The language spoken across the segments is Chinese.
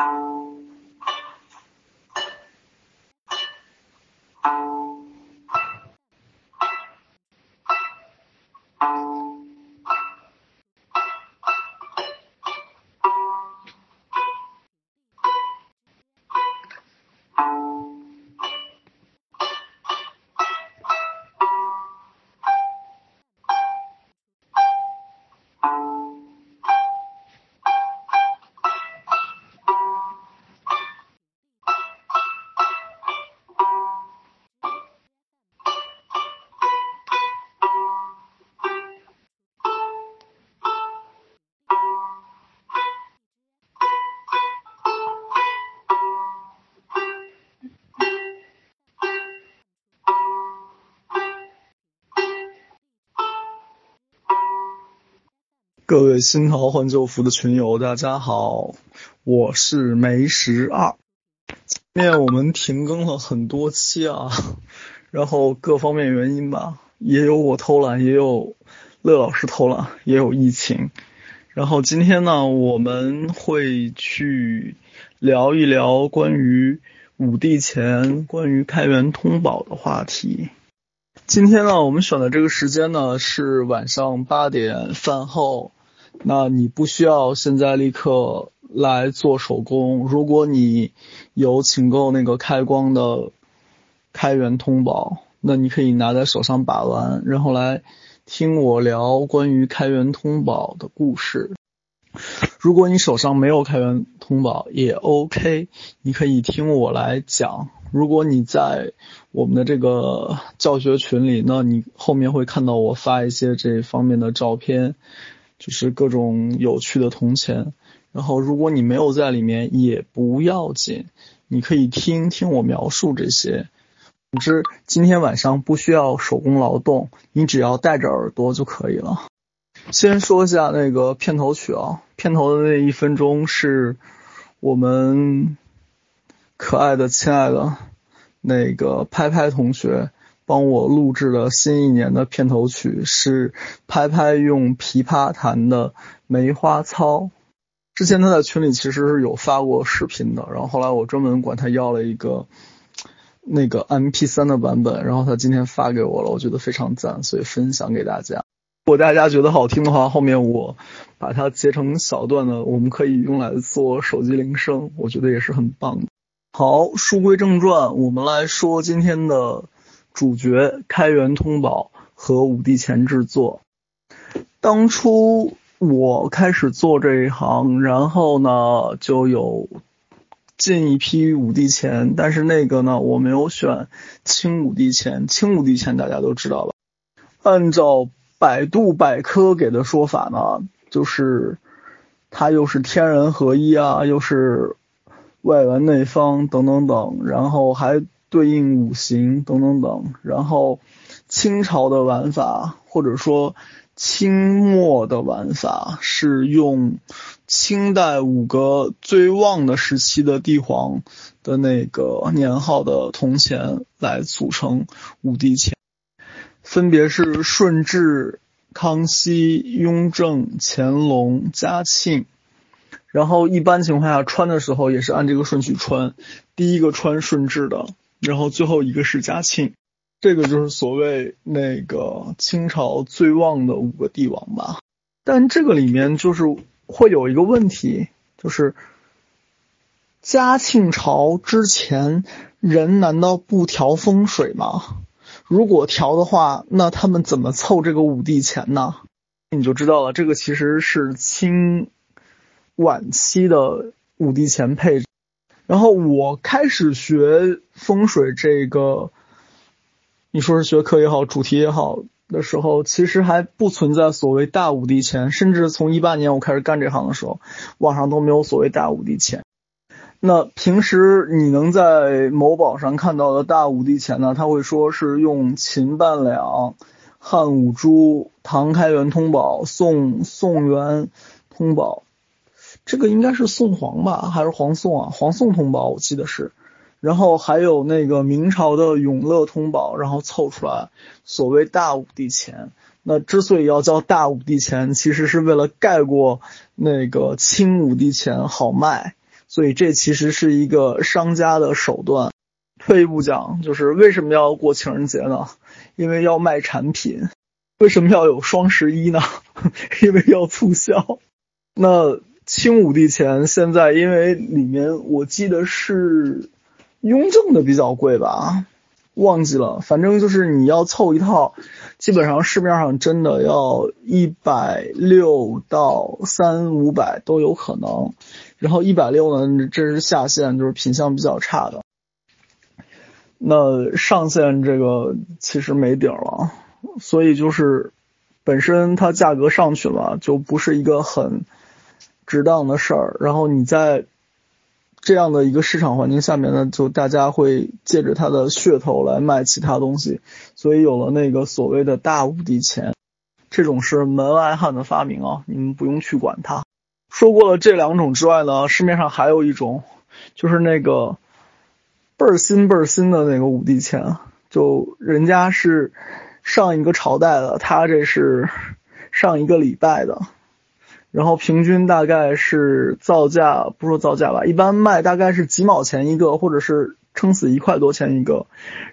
Thank you. 各位新桃换旧符的群友，大家好，我是梅十二。面我们停更了很多期啊，然后各方面原因吧，也有我偷懒，也有乐老师偷懒，也有疫情。然后今天呢，我们会去聊一聊关于五帝钱、关于开元通宝的话题。今天呢，我们选的这个时间呢是晚上八点饭后。那你不需要现在立刻来做手工。如果你有请购那个开光的开元通宝，那你可以拿在手上把玩，然后来听我聊关于开元通宝的故事。如果你手上没有开元通宝也 OK，你可以听我来讲。如果你在我们的这个教学群里，那你后面会看到我发一些这方面的照片。就是各种有趣的铜钱，然后如果你没有在里面也不要紧，你可以听听我描述这些。总之，今天晚上不需要手工劳动，你只要带着耳朵就可以了。先说一下那个片头曲啊，片头的那一分钟是我们可爱的、亲爱的那个拍拍同学。帮我录制了新一年的片头曲，是拍拍用琵琶弹的《梅花操》。之前他在群里其实是有发过视频的，然后后来我专门管他要了一个那个 MP3 的版本，然后他今天发给我了，我觉得非常赞，所以分享给大家。如果大家觉得好听的话，后面我把它截成小段的，我们可以用来做手机铃声，我觉得也是很棒的。好，书归正传，我们来说今天的。主角开元通宝和五帝钱制作。当初我开始做这一行，然后呢就有进一批五帝钱，但是那个呢我没有选清五帝钱。清五帝钱大家都知道了。按照百度百科给的说法呢，就是它又是天人合一啊，又是外圆内方等等等，然后还。对应五行等等等，然后清朝的玩法或者说清末的玩法是用清代五个最旺的时期的帝皇的那个年号的铜钱来组成五帝钱，分别是顺治、康熙、雍正、乾隆、嘉庆。然后一般情况下穿的时候也是按这个顺序穿，第一个穿顺治的。然后最后一个是嘉庆，这个就是所谓那个清朝最旺的五个帝王吧。但这个里面就是会有一个问题，就是嘉庆朝之前人难道不调风水吗？如果调的话，那他们怎么凑这个五帝钱呢？你就知道了，这个其实是清晚期的五帝钱配置。然后我开始学风水这个，你说是学科也好，主题也好的时候，其实还不存在所谓大五帝钱，甚至从一八年我开始干这行的时候，网上都没有所谓大五帝钱。那平时你能在某宝上看到的大五帝钱呢？他会说是用秦半两、汉五铢、唐开元通宝、宋宋元通宝。这个应该是宋皇吧，还是皇宋啊？皇宋通宝我记得是，然后还有那个明朝的永乐通宝，然后凑出来所谓大五帝钱。那之所以要叫大五帝钱，其实是为了盖过那个清五帝钱好卖，所以这其实是一个商家的手段。退一步讲，就是为什么要过情人节呢？因为要卖产品。为什么要有双十一呢？因为要促销。那清武帝钱现在因为里面我记得是雍正的比较贵吧，忘记了。反正就是你要凑一套，基本上市面上真的要一百六到三五百都有可能。然后一百六呢，这是下限，就是品相比较差的。那上限这个其实没底了。所以就是本身它价格上去了，就不是一个很值当的事儿。然后你在这样的一个市场环境下面呢，就大家会借着它的噱头来卖其他东西，所以有了那个所谓的大五帝钱，这种是门外汉的发明啊，你们不用去管它。说过了这两种之外呢，市面上还有一种，就是那个倍儿新倍儿新的那个五帝钱，就人家是。上一个朝代的，他这是上一个礼拜的，然后平均大概是造价，不说造价吧，一般卖大概是几毛钱一个，或者是撑死一块多钱一个。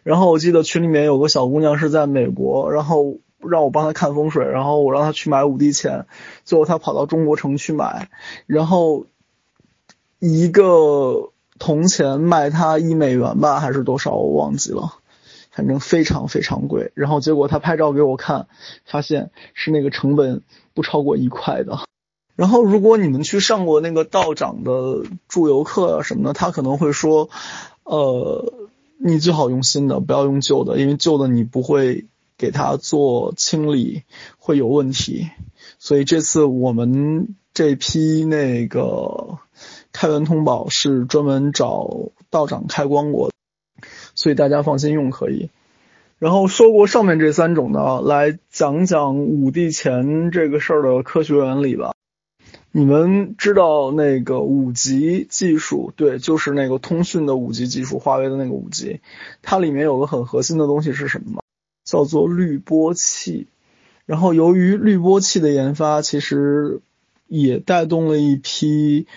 然后我记得群里面有个小姑娘是在美国，然后让我帮她看风水，然后我让她去买五帝钱，最后她跑到中国城去买，然后一个铜钱卖她一美元吧，还是多少我忘记了。反正非常非常贵，然后结果他拍照给我看，发现是那个成本不超过一块的。然后如果你们去上过那个道长的助游课什么的，他可能会说，呃，你最好用新的，不要用旧的，因为旧的你不会给他做清理，会有问题。所以这次我们这批那个开元通宝是专门找道长开光过的。所以大家放心用可以。然后说过上面这三种呢，来讲讲五帝钱这个事儿的科学原理吧。你们知道那个五 G 技术，对，就是那个通讯的五 G 技术，华为的那个五 G，它里面有个很核心的东西是什么吗？叫做滤波器。然后由于滤波器的研发，其实也带动了一批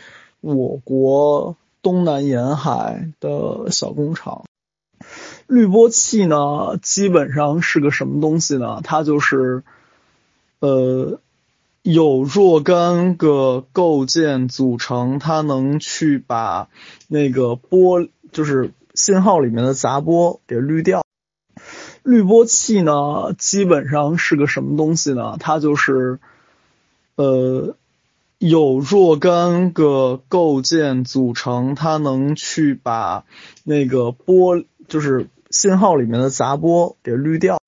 我国东南沿海的小工厂。滤波器呢，基本上是个什么东西呢？它就是，呃，有若干个构件组成，它能去把那个波，就是信号里面的杂波给滤掉。滤波器呢，基本上是个什么东西呢？它就是，呃，有若干个构件组成，它能去把那个波，就是。信号里面的杂波给滤掉，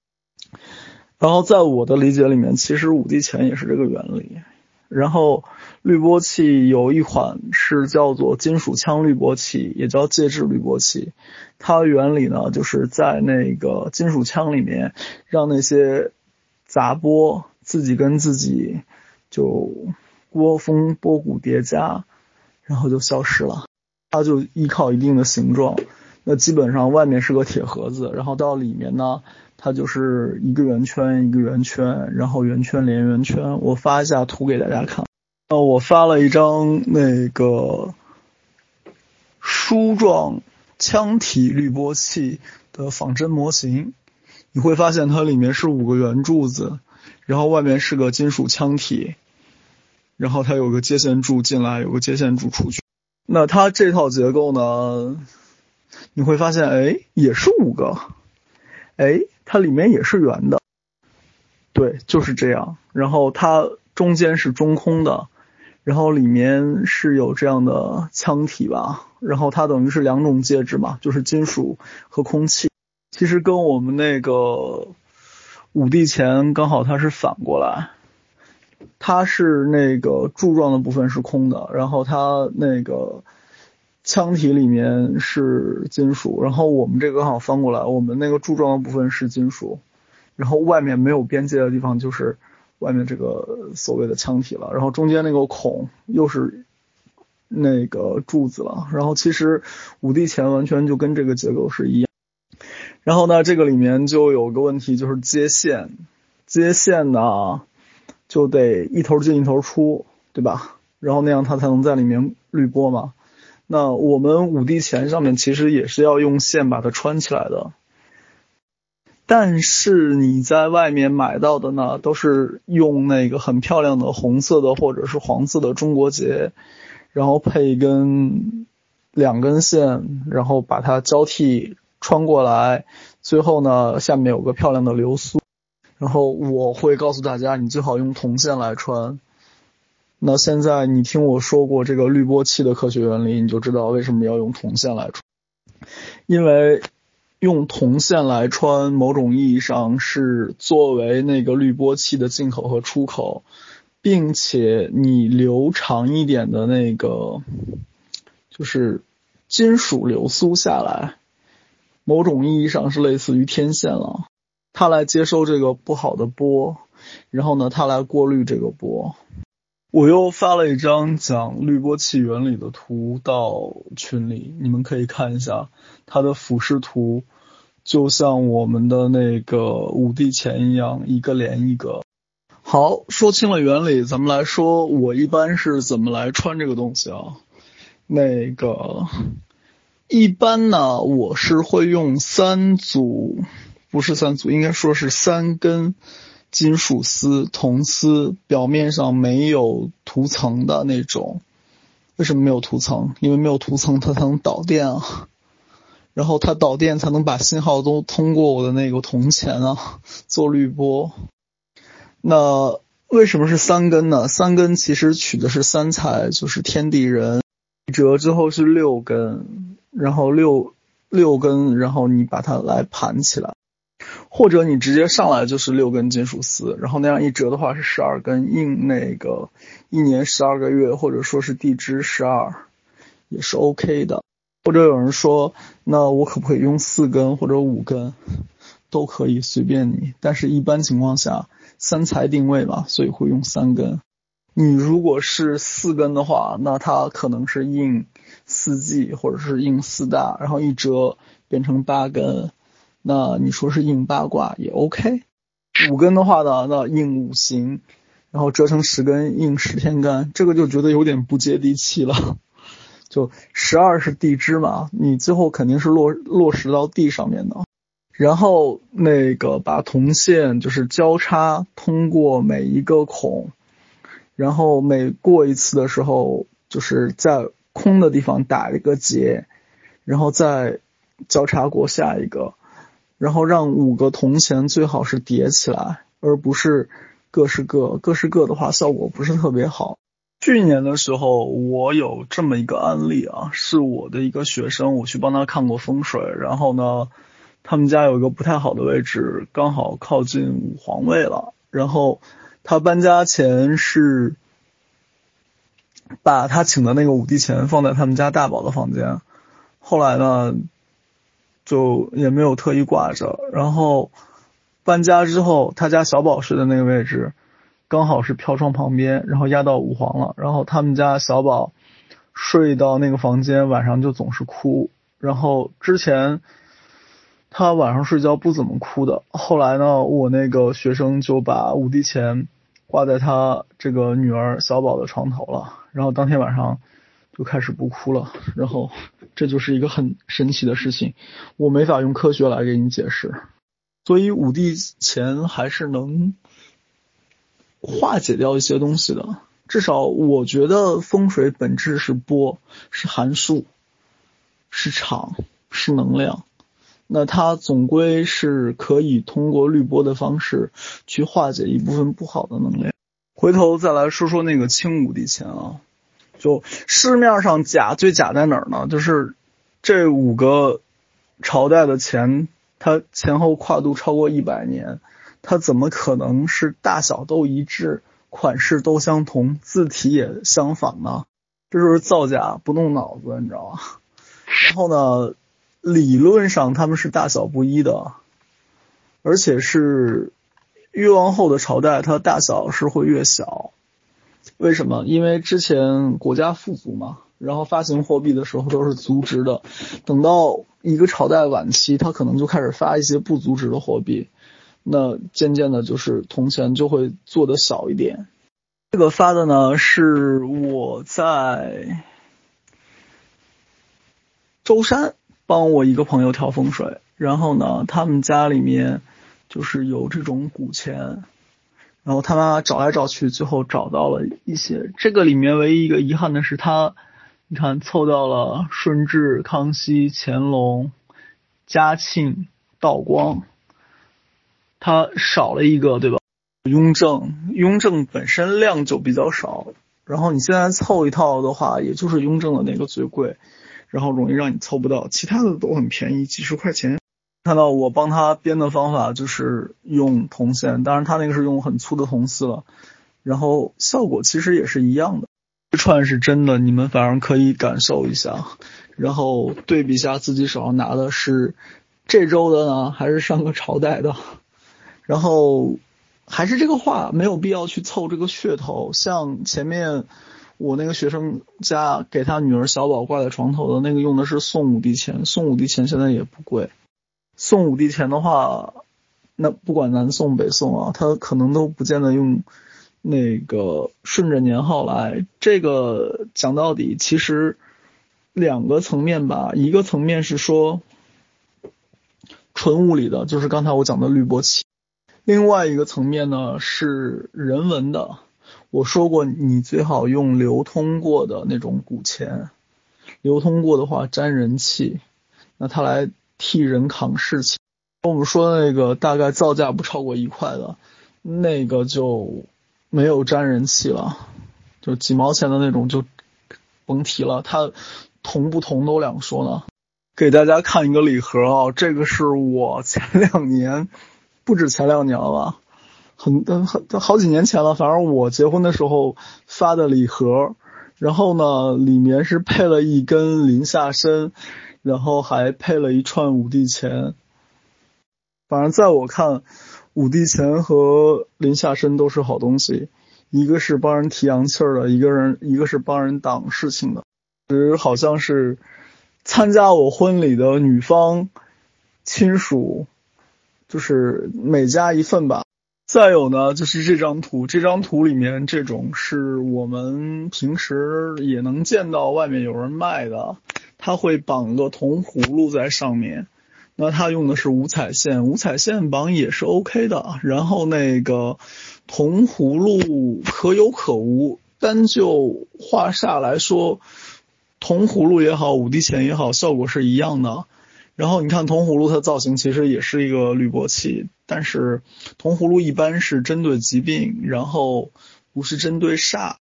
然后在我的理解里面，其实五 D 钱也是这个原理。然后滤波器有一款是叫做金属腔滤波器，也叫介质滤波器。它原理呢，就是在那个金属腔里面，让那些杂波自己跟自己就波峰波谷叠加，然后就消失了。它就依靠一定的形状。那基本上外面是个铁盒子，然后到里面呢，它就是一个圆圈一个圆圈，然后圆圈连圆圈。我发一下图给大家看。呃，我发了一张那个梳状腔体滤波器的仿真模型，你会发现它里面是五个圆柱子，然后外面是个金属腔体，然后它有个接线柱进来，有个接线柱出去。那它这套结构呢？你会发现，哎，也是五个，哎，它里面也是圆的，对，就是这样。然后它中间是中空的，然后里面是有这样的腔体吧。然后它等于是两种介质嘛，就是金属和空气。其实跟我们那个五帝钱刚好它是反过来，它是那个柱状的部分是空的，然后它那个。腔体里面是金属，然后我们这个刚好翻过来，我们那个柱状的部分是金属，然后外面没有边界的地方就是外面这个所谓的腔体了，然后中间那个孔又是那个柱子了，然后其实五帝钱完全就跟这个结构是一样，然后呢，这个里面就有个问题就是接线，接线呢就得一头进一头出，对吧？然后那样它才能在里面滤波嘛。那我们五帝钱上面其实也是要用线把它穿起来的，但是你在外面买到的呢，都是用那个很漂亮的红色的或者是黄色的中国结，然后配一根两根线，然后把它交替穿过来，最后呢下面有个漂亮的流苏，然后我会告诉大家，你最好用铜线来穿。那现在你听我说过这个滤波器的科学原理，你就知道为什么要用铜线来穿。因为用铜线来穿，某种意义上是作为那个滤波器的进口和出口，并且你留长一点的那个就是金属流苏下来，某种意义上是类似于天线了。它来接收这个不好的波，然后呢，它来过滤这个波。我又发了一张讲滤波器原理的图到群里，你们可以看一下它的俯视图，就像我们的那个五帝钱一样，一个连一个。好，说清了原理，咱们来说我一般是怎么来穿这个东西啊？那个一般呢，我是会用三组，不是三组，应该说是三根。金属丝、铜丝，表面上没有涂层的那种。为什么没有涂层？因为没有涂层，它才能导电啊。然后它导电才能把信号都通过我的那个铜钱啊，做滤波。那为什么是三根呢？三根其实取的是三才，就是天地人。折之后是六根，然后六六根，然后你把它来盘起来。或者你直接上来就是六根金属丝，然后那样一折的话是十二根，印那个一年十二个月，或者说是地支十二，也是 OK 的。或者有人说，那我可不可以用四根或者五根，都可以随便你。但是一般情况下，三才定位嘛，所以会用三根。你如果是四根的话，那它可能是印四季或者是印四大，然后一折变成八根。那你说是应八卦也 OK，五根的话呢，那应五行，然后折成十根应十天干，这个就觉得有点不接地气了。就十二是地支嘛，你最后肯定是落落实到地上面的。然后那个把铜线就是交叉通过每一个孔，然后每过一次的时候，就是在空的地方打一个结，然后再交叉过下一个。然后让五个铜钱最好是叠起来，而不是各是各，各是各的话效果不是特别好。去年的时候我有这么一个案例啊，是我的一个学生，我去帮他看过风水，然后呢，他们家有一个不太好的位置，刚好靠近五黄位了，然后他搬家前是把他请的那个五帝钱放在他们家大宝的房间，后来呢。就也没有特意挂着，然后搬家之后，他家小宝睡的那个位置刚好是飘窗旁边，然后压到五黄了。然后他们家小宝睡到那个房间，晚上就总是哭。然后之前他晚上睡觉不怎么哭的，后来呢，我那个学生就把五帝钱挂在他这个女儿小宝的床头了，然后当天晚上就开始不哭了，然后。这就是一个很神奇的事情，我没法用科学来给你解释，所以五帝钱还是能化解掉一些东西的。至少我觉得风水本质是波，是函数，是场，是能量。那它总归是可以通过滤波的方式去化解一部分不好的能量。回头再来说说那个清五帝钱啊。就市面上假最假在哪儿呢？就是这五个朝代的钱，它前后跨度超过一百年，它怎么可能是大小都一致、款式都相同、字体也相仿呢？这就是造假不动脑子，你知道吗？然后呢，理论上他们是大小不一的，而且是越往后的朝代，它大小是会越小。为什么？因为之前国家富足嘛，然后发行货币的时候都是足值的，等到一个朝代晚期，它可能就开始发一些不足值的货币，那渐渐的，就是铜钱就会做的小一点。这个发的呢，是我在舟山帮我一个朋友调风水，然后呢，他们家里面就是有这种古钱，然后他妈妈找来找去，最后找到了一些。这个里面唯一一个遗憾的是，他你看凑到了顺治、康熙、乾隆、嘉庆、道光，他少了一个，对吧？雍正，雍正本身量就比较少，然后你现在凑一套的话，也就是雍正的那个最贵。然后容易让你凑不到，其他的都很便宜，几十块钱。看到我帮他编的方法就是用铜线，当然他那个是用很粗的铜丝了，然后效果其实也是一样的。这串是真的，你们反而可以感受一下，然后对比一下自己手上拿的是这周的呢，还是上个朝代的。然后还是这个话，没有必要去凑这个噱头，像前面。我那个学生家给他女儿小宝挂在床头的那个用的是宋武帝钱，宋武帝钱现在也不贵。宋武帝钱的话，那不管南宋北宋啊，他可能都不见得用那个顺着年号来。这个讲到底其实两个层面吧，一个层面是说纯物理的，就是刚才我讲的滤波器；另外一个层面呢是人文的。我说过，你最好用流通过的那种古钱，流通过的话沾人气，那它来替人扛事情。我们说的那个大概造价不超过一块的，那个就没有沾人气了，就几毛钱的那种就甭提了，它铜不铜都两说呢。给大家看一个礼盒啊，这个是我前两年，不止前两年了吧。很很好几年前了，反正我结婚的时候发的礼盒，然后呢，里面是配了一根林下参，然后还配了一串五帝钱。反正在我看，五帝钱和林下参都是好东西，一个是帮人提阳气儿的，一个人一个是帮人挡事情的。其实好像是参加我婚礼的女方亲属，就是每家一份吧。再有呢，就是这张图，这张图里面这种是我们平时也能见到外面有人卖的，他会绑个铜葫芦在上面，那他用的是五彩线，五彩线绑也是 OK 的。然后那个铜葫芦可有可无，单就画煞来说，铜葫芦也好，五帝钱也好，效果是一样的。然后你看铜葫芦，它造型其实也是一个滤波器，但是铜葫芦一般是针对疾病，然后不是针对煞。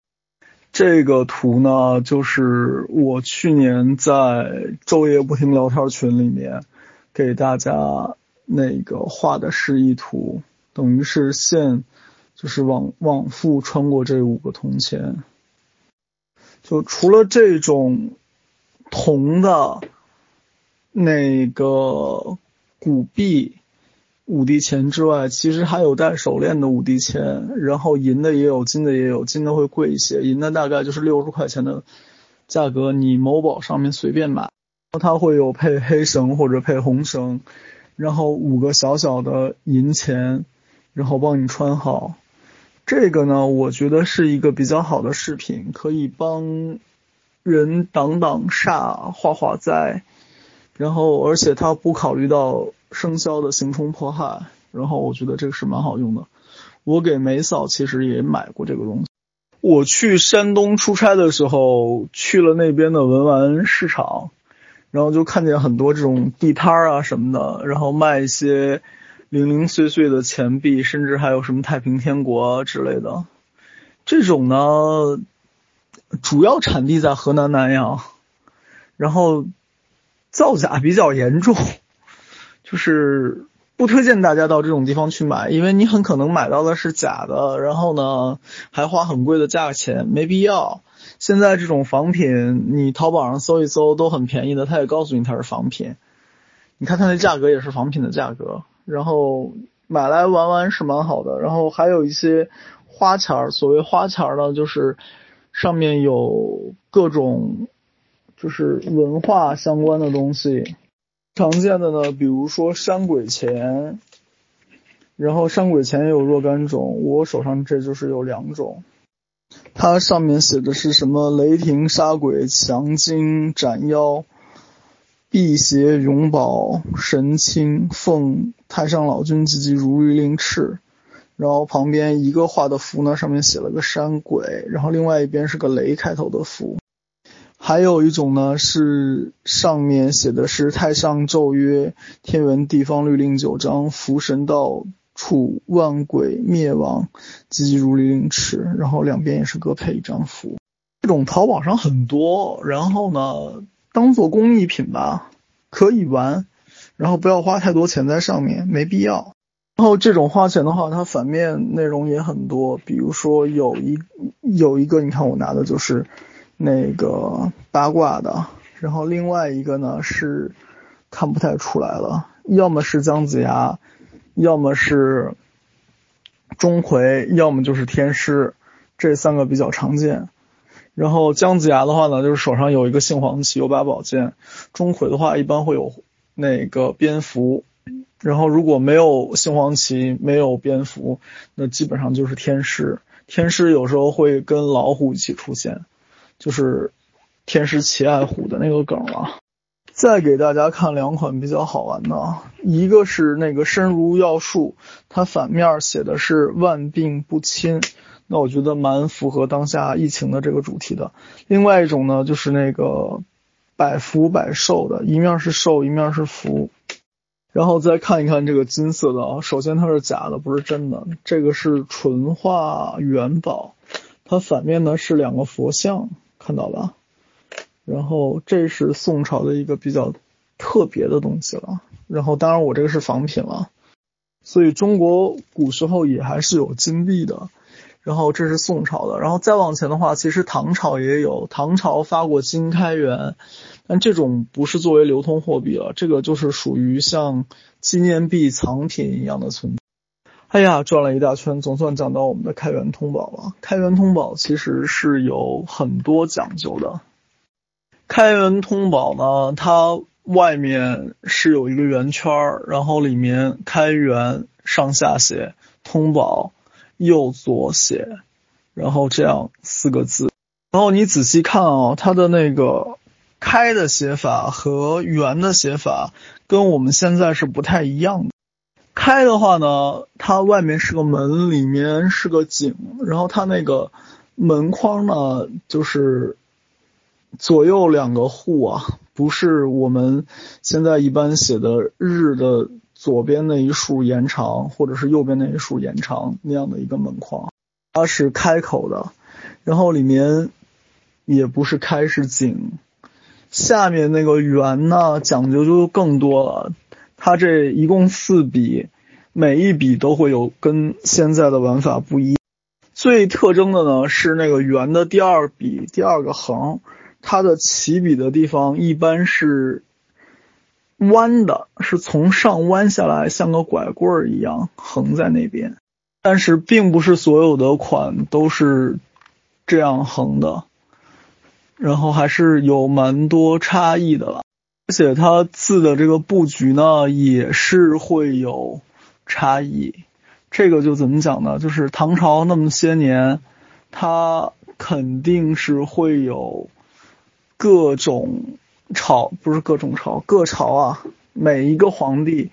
这个图呢，就是我去年在昼夜不停聊天群里面给大家那个画的示意图，等于是线就是往往复穿过这五个铜钱。就除了这种铜的。那个古币五帝钱之外，其实还有戴手链的五帝钱，然后银的也有，金的也有，金的会贵一些，银的大概就是六十块钱的价格，你某宝上面随便买，它会有配黑绳或者配红绳，然后五个小小的银钱，然后帮你穿好。这个呢，我觉得是一个比较好的饰品，可以帮人挡挡煞，化化灾。然后，而且它不考虑到生肖的行冲迫害，然后我觉得这个是蛮好用的。我给梅嫂其实也买过这个东西。我去山东出差的时候，去了那边的文玩市场，然后就看见很多这种地摊啊什么的，然后卖一些零零碎碎的钱币，甚至还有什么太平天国之类的。这种呢，主要产地在河南南阳，然后。造假比较严重，就是不推荐大家到这种地方去买，因为你很可能买到的是假的，然后呢还花很贵的价钱，没必要。现在这种仿品，你淘宝上搜一搜都很便宜的，他也告诉你它是仿品，你看它那价格也是仿品的价格，然后买来玩玩是蛮好的。然后还有一些花钱儿，所谓花钱儿呢，就是上面有各种。就是文化相关的东西，常见的呢，比如说山鬼钱，然后山鬼钱也有若干种，我手上这就是有两种，它上面写的是什么雷霆杀鬼、强筋斩妖，辟邪永保神清奉太上老君急急如律令敕。然后旁边一个画的符呢，上面写了个山鬼，然后另外一边是个雷开头的符。还有一种呢，是上面写的是太上咒曰：天圆地方律令九章，福神道处万鬼灭亡，急急如律令敕。然后两边也是各配一张符。这种淘宝上很多，然后呢，当做工艺品吧，可以玩，然后不要花太多钱在上面，没必要。然后这种花钱的话，它反面内容也很多，比如说有一有一个，你看我拿的就是那个八卦的，然后另外一个呢是看不太出来了，要么是姜子牙，要么是钟馗，要么就是天师，这三个比较常见。然后姜子牙的话呢，就是手上有一个杏黄旗，有把宝剑；钟馗的话，一般会有那个蝙蝠。然后如果没有杏黄旗，没有蝙蝠，那基本上就是天师。天师有时候会跟老虎一起出现，就是天师奇爱虎的那个梗了。再给大家看两款比较好玩的，一个是那个身如药树，它反面写的是万病不侵，那我觉得蛮符合当下疫情的这个主题的。另外一种呢，就是那个百福百寿的，一面是寿，一面是福。然后再看一看这个金色的啊，首先它是假的，不是真的。这个是纯化元宝，它反面呢是两个佛像，看到吧？然后这是宋朝的一个比较特别的东西了。然后当然我这个是仿品了，所以中国古时候也还是有金币的。然后这是宋朝的，然后再往前的话，其实唐朝也有，唐朝发过金开元。但这种不是作为流通货币了，这个就是属于像纪念币藏品一样的存在。哎呀，转了一大圈，总算讲到我们的开元通宝了。开元通宝其实是有很多讲究的。开元通宝呢，它外面是有一个圆圈，然后里面开元上下写，通宝右左写，然后这样四个字。然后你仔细看啊，它的那个。开的写法和圆的写法跟我们现在是不太一样的。开的话呢，它外面是个门，里面是个井，然后它那个门框呢，就是左右两个户啊，不是我们现在一般写的日的左边那一竖延长，或者是右边那一竖延长那样的一个门框，它是开口的，然后里面也不是开是井。下面那个圆呢，讲究就更多了。它这一共四笔，每一笔都会有跟现在的玩法不一。最特征的呢是那个圆的第二笔第二个横，它的起笔的地方一般是弯的，是从上弯下来，像个拐棍儿一样横在那边。但是并不是所有的款都是这样横的。然后还是有蛮多差异的了，而且它字的这个布局呢也是会有差异。这个就怎么讲呢？就是唐朝那么些年，它肯定是会有各种朝，不是各种朝，各朝啊，每一个皇帝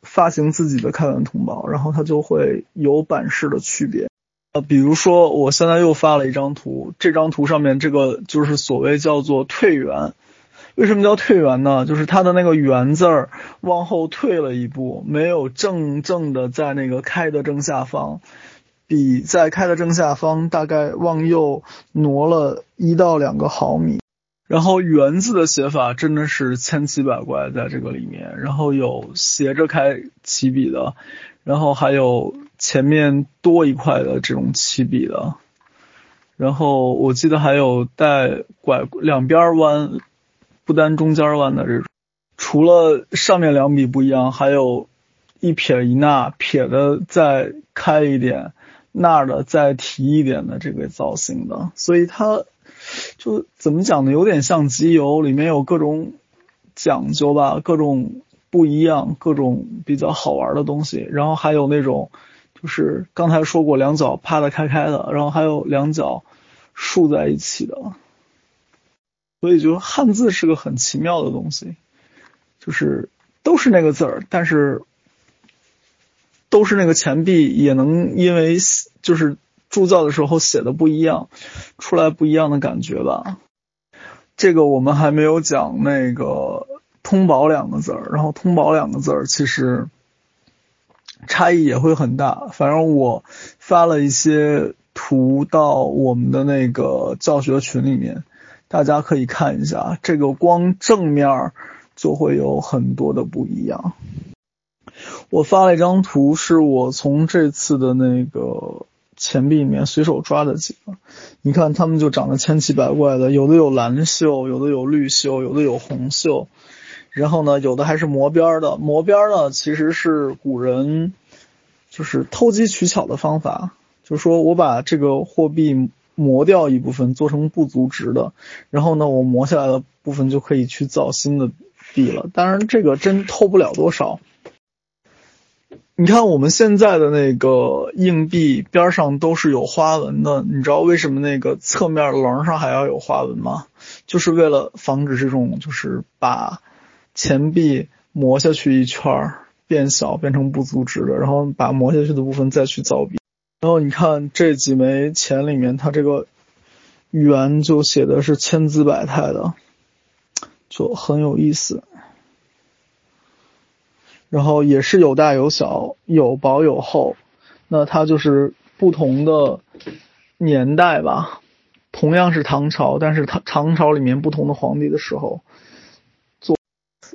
发行自己的开元通宝，然后它就会有版式的区别。呃，比如说，我现在又发了一张图，这张图上面这个就是所谓叫做退元。为什么叫退圆呢？就是它的那个圆字儿往后退了一步，没有正正的在那个开的正下方，比在开的正下方大概往右挪了一到两个毫米。然后圆字的写法真的是千奇百怪，在这个里面，然后有斜着开起笔的，然后还有。前面多一块的这种起笔的，然后我记得还有带拐两边弯，不单中间弯的这种。除了上面两笔不一样，还有一撇一捺，撇的再开一点，捺的再提一点的这个造型的。所以它就怎么讲呢？有点像集邮，里面有各种讲究吧，各种不一样，各种比较好玩的东西。然后还有那种。就是刚才说过两脚趴的开开的，然后还有两脚竖在一起的。所以就汉字是个很奇妙的东西，就是都是那个字儿，但是都是那个钱币，也能因为就是铸造的时候写的不一样，出来不一样的感觉吧。这个我们还没有讲那个“通宝”两个字儿，然后“通宝”两个字儿其实差异也会很大。反正我发了一些图到我们的那个教学群里面，大家可以看一下。这个光正面就会有很多的不一样。我发了一张图，是我从这次的那个。钱币里面随手抓的几个，你看它们就长得千奇百怪的，有的有蓝锈，有的有绿锈，有的有红锈，然后呢，有的还是磨边的。磨边呢，其实是古人就是偷机取巧的方法，就是说我把这个货币磨掉一部分，做成不足值的，然后呢，我磨下来的部分就可以去造新的币了。当然，这个真偷不了多少。你看我们现在的那个硬币边上都是有花纹的，你知道为什么那个侧面棱上还要有花纹吗？就是为了防止这种就是把钱币磨下去一圈变小变成不足值的，然后把磨下去的部分再去造币。然后你看这几枚钱里面，它这个圆就写的是千姿百态的，就很有意思。然后也是有大有小，有薄有厚，那它就是不同的年代吧。同样是唐朝，但是唐唐朝里面不同的皇帝的时候做。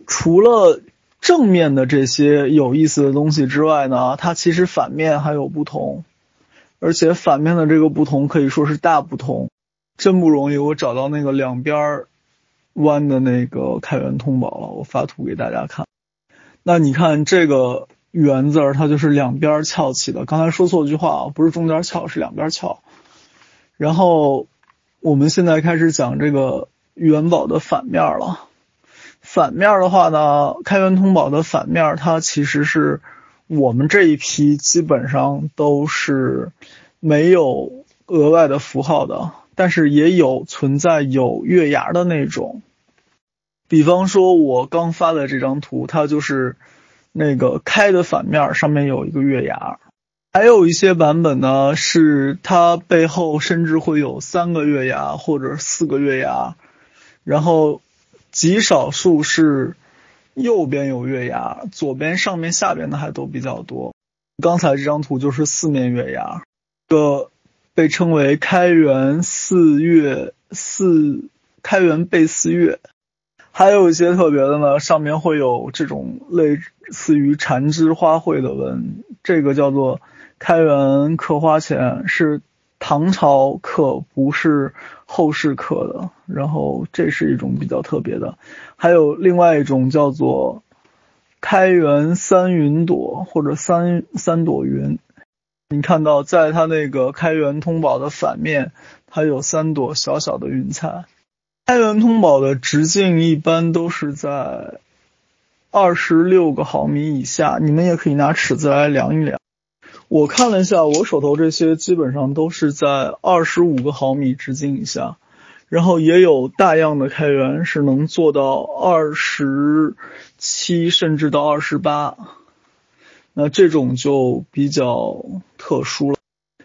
除了正面的这些有意思的东西之外呢，它其实反面还有不同，而且反面的这个不同可以说是大不同。真不容易，我找到那个两边弯的那个开元通宝了，我发图给大家看。那你看这个“圆”字，它就是两边翘起的。刚才说错一句话啊，不是中间翘，是两边翘。然后我们现在开始讲这个元宝的反面了。反面的话呢，开元通宝的反面，它其实是我们这一批基本上都是没有额外的符号的，但是也有存在有月牙的那种。比方说，我刚发的这张图，它就是那个开的反面，上面有一个月牙。还有一些版本呢，是它背后甚至会有三个月牙或者四个月牙，然后极少数是右边有月牙，左边、上面、下边的还都比较多。刚才这张图就是四面月牙，个被称为开元四月四开元背四月。还有一些特别的呢，上面会有这种类似于缠枝花卉的纹，这个叫做开元刻花钱，是唐朝刻，不是后世刻的。然后这是一种比较特别的，还有另外一种叫做开元三云朵或者三三朵云。你看到在它那个开元通宝的反面，它有三朵小小的云彩。开元通宝的直径一般都是在二十六个毫米以下，你们也可以拿尺子来量一量。我看了一下，我手头这些基本上都是在二十五个毫米直径以下，然后也有大样的开元是能做到二十七甚至到二十八，那这种就比较特殊了。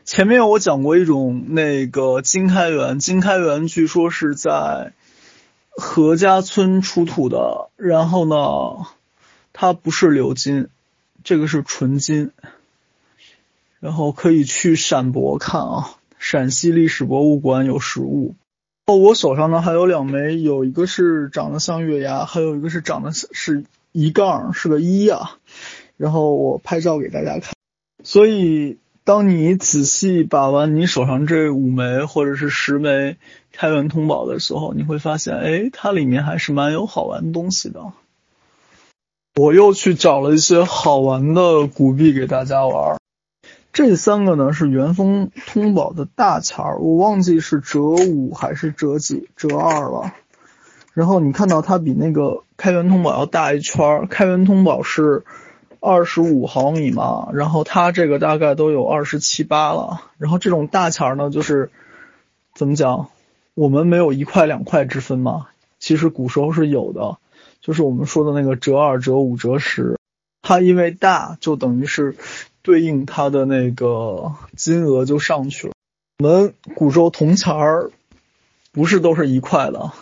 前面我讲过一种那个金开元，金开元据说是在何家村出土的，然后呢，它不是鎏金，这个是纯金，然后可以去陕博看啊，陕西历史博物馆有实物。哦，我手上呢还有两枚，有一个是长得像月牙，还有一个是长得是一杠，是个一啊，然后我拍照给大家看，所以。当你仔细把玩你手上这五枚或者是十枚开元通宝的时候，你会发现，哎，它里面还是蛮有好玩东西的。我又去找了一些好玩的古币给大家玩。这三个呢是元丰通宝的大钱儿，我忘记是折五还是折几，折二了。然后你看到它比那个开元通宝要大一圈儿，开元通宝是。二十五毫米嘛，然后它这个大概都有二十七八了。然后这种大钱儿呢，就是怎么讲，我们没有一块两块之分嘛，其实古时候是有的，就是我们说的那个折二、折五、折十，它因为大，就等于是对应它的那个金额就上去了。我们古时候铜钱儿不是都是一块的，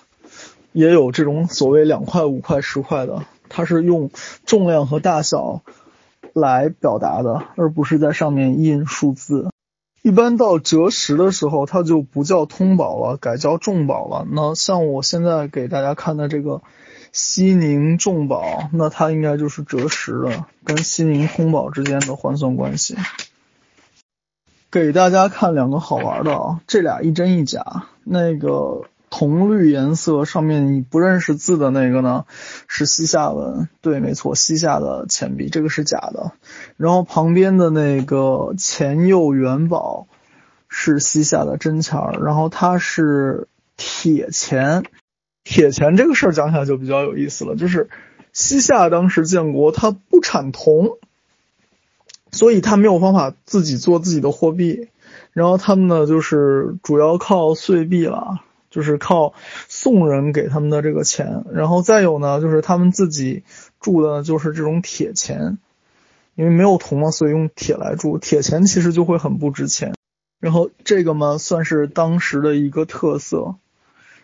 也有这种所谓两块、五块、十块的，它是用重量和大小来表达的，而不是在上面印数字。一般到折十的时候，它就不叫通宝了，改叫重宝了。那像我现在给大家看的这个西宁重宝，那它应该就是折十的，跟西宁通宝之间的换算关系。给大家看两个好玩的啊，这俩一真一假，那个。铜绿颜色上面你不认识字的那个呢，是西夏文，对，没错，西夏的钱币，这个是假的。然后旁边的那个钱右元宝是西夏的真钱，然后它是铁钱。铁钱这个事儿讲起来就比较有意思了，就是西夏当时建国，它不产铜，所以它没有方法自己做自己的货币，然后他们呢就是主要靠碎币了。就是靠送人给他们的这个钱，然后再有呢，就是他们自己铸的，就是这种铁钱，因为没有铜嘛，所以用铁来铸。铁钱其实就会很不值钱。然后这个嘛，算是当时的一个特色。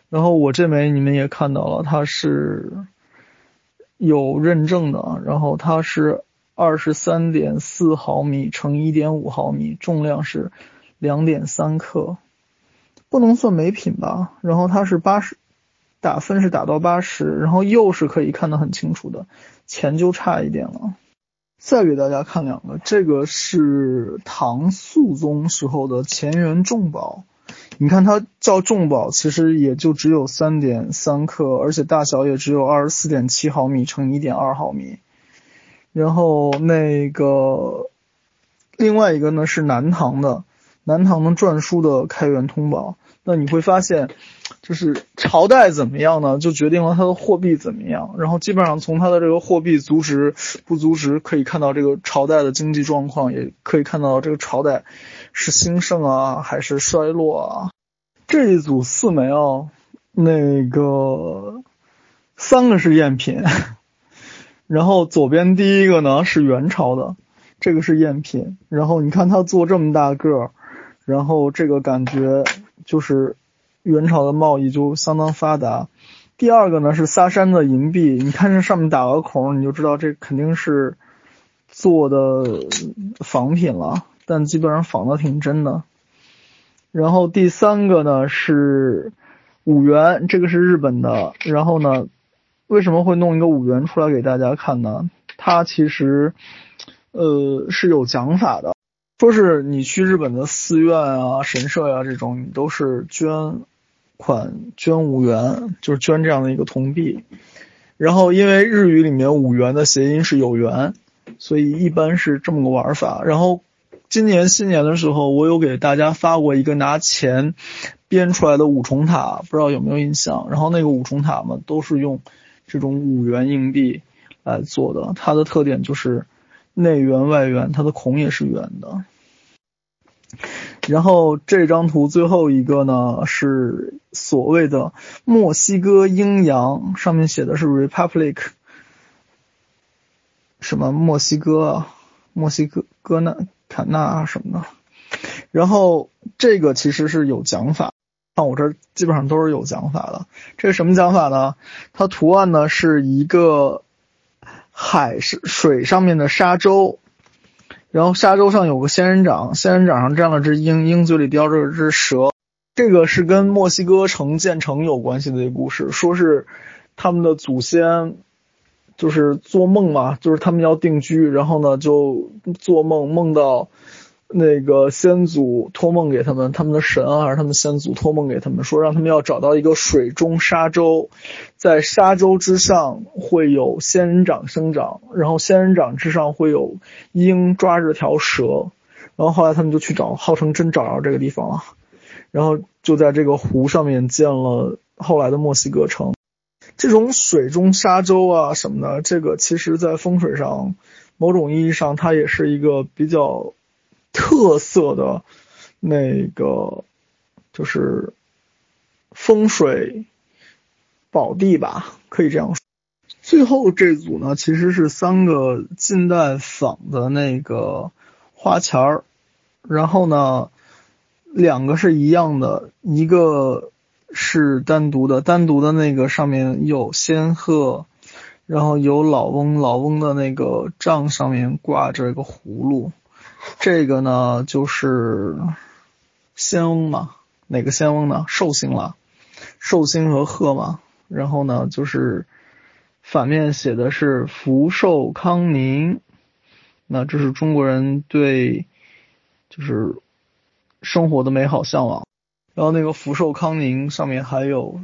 然后我这枚你们也看到了，它是有认证的，然后它是二十三点四毫米乘一点五毫米，重量是两点三克。不能算美品吧，然后它是八十，打分是打到八十，然后釉是可以看得很清楚的，钱就差一点了。再给大家看两个，这个是唐肃宗时候的乾元重宝，你看它叫重宝，其实也就只有三点三克，而且大小也只有二十四点七毫米乘一点二毫米。然后那个另外一个呢是南唐的。南唐的篆书的开元通宝，那你会发现，就是朝代怎么样呢，就决定了它的货币怎么样。然后基本上从它的这个货币足值不足值，可以看到这个朝代的经济状况，也可以看到这个朝代是兴盛啊还是衰落啊。这一组四枚哦，那个三个是赝品，然后左边第一个呢是元朝的，这个是赝品。然后你看它做这么大个儿。然后这个感觉就是元朝的贸易就相当发达。第二个呢是萨山的银币，你看这上面打个孔，你就知道这肯定是做的仿品了，但基本上仿的挺真的。然后第三个呢是五元，这个是日本的。然后呢，为什么会弄一个五元出来给大家看呢？它其实呃是有讲法的。说是你去日本的寺院啊、神社呀这种，你都是捐款捐五元，就是捐这样的一个铜币。然后因为日语里面五元的谐音是有缘，所以一般是这么个玩法。然后今年新年的时候，我有给大家发过一个拿钱编出来的五重塔，不知道有没有印象？然后那个五重塔嘛，都是用这种五元硬币来做的，它的特点就是。内圆外圆，它的孔也是圆的。然后这张图最后一个呢，是所谓的墨西哥鹰羊，上面写的是 Republic，什么墨西哥啊，墨西哥哥纳坎纳什么的。然后这个其实是有讲法，看我这基本上都是有讲法的。这是什么讲法呢？它图案呢是一个。海是水上面的沙洲，然后沙洲上有个仙人掌，仙人掌上站了只鹰，鹰嘴里叼着只蛇。这个是跟墨西哥城建成有关系的一个故事，说是他们的祖先就是做梦嘛，就是他们要定居，然后呢就做梦梦到。那个先祖托梦给他们，他们的神啊，还是他们先祖托梦给他们，说让他们要找到一个水中沙洲，在沙洲之上会有仙人掌生长，然后仙人掌之上会有鹰抓着条蛇，然后后来他们就去找，号称真找到这个地方了，然后就在这个湖上面建了后来的墨西哥城。这种水中沙洲啊什么的，这个其实在风水上，某种意义上它也是一个比较。特色的那个就是风水宝地吧，可以这样说。最后这组呢，其实是三个近代仿的那个花钱儿，然后呢，两个是一样的，一个是单独的，单独的那个上面有仙鹤，然后有老翁，老翁的那个杖上面挂着一个葫芦，这个呢就是仙翁嘛，哪个仙翁呢？寿星了，寿星和鹤嘛，然后呢就是。反面写的是福寿康宁，那这是中国人对就是生活的美好向往。然后那个福寿康宁上面还有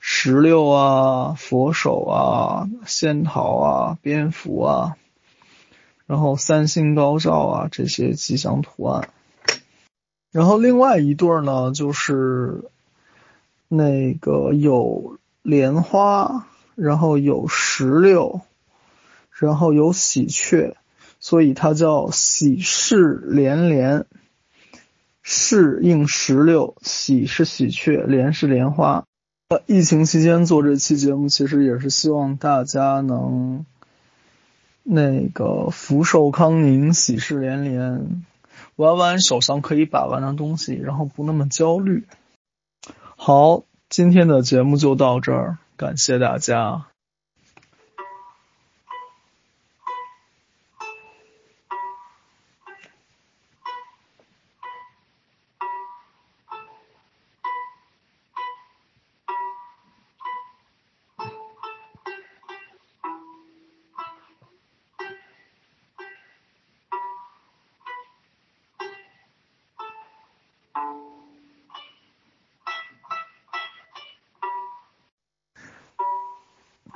石榴啊、佛手啊、仙桃啊、蝙蝠啊，然后三星高照啊这些吉祥图案。然后另外一对呢，就是那个有莲花。然后有石榴，然后有喜鹊，所以它叫喜事连连。是应石榴，喜是喜鹊，莲是莲花。呃，疫情期间做这期节目，其实也是希望大家能那个福寿康宁，喜事连连，玩玩手上可以把玩的东西，然后不那么焦虑。好，今天的节目就到这儿。感谢大家。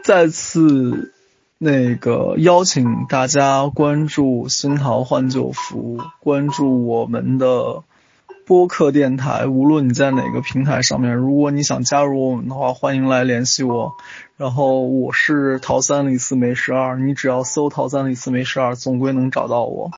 再次那个邀请大家关注新桃换旧符，关注我们的播客电台。无论你在哪个平台上面，如果你想加入我们的话，欢迎来联系我。然后我是桃三李四梅十二，你只要搜桃三李四梅十二，总归能找到我。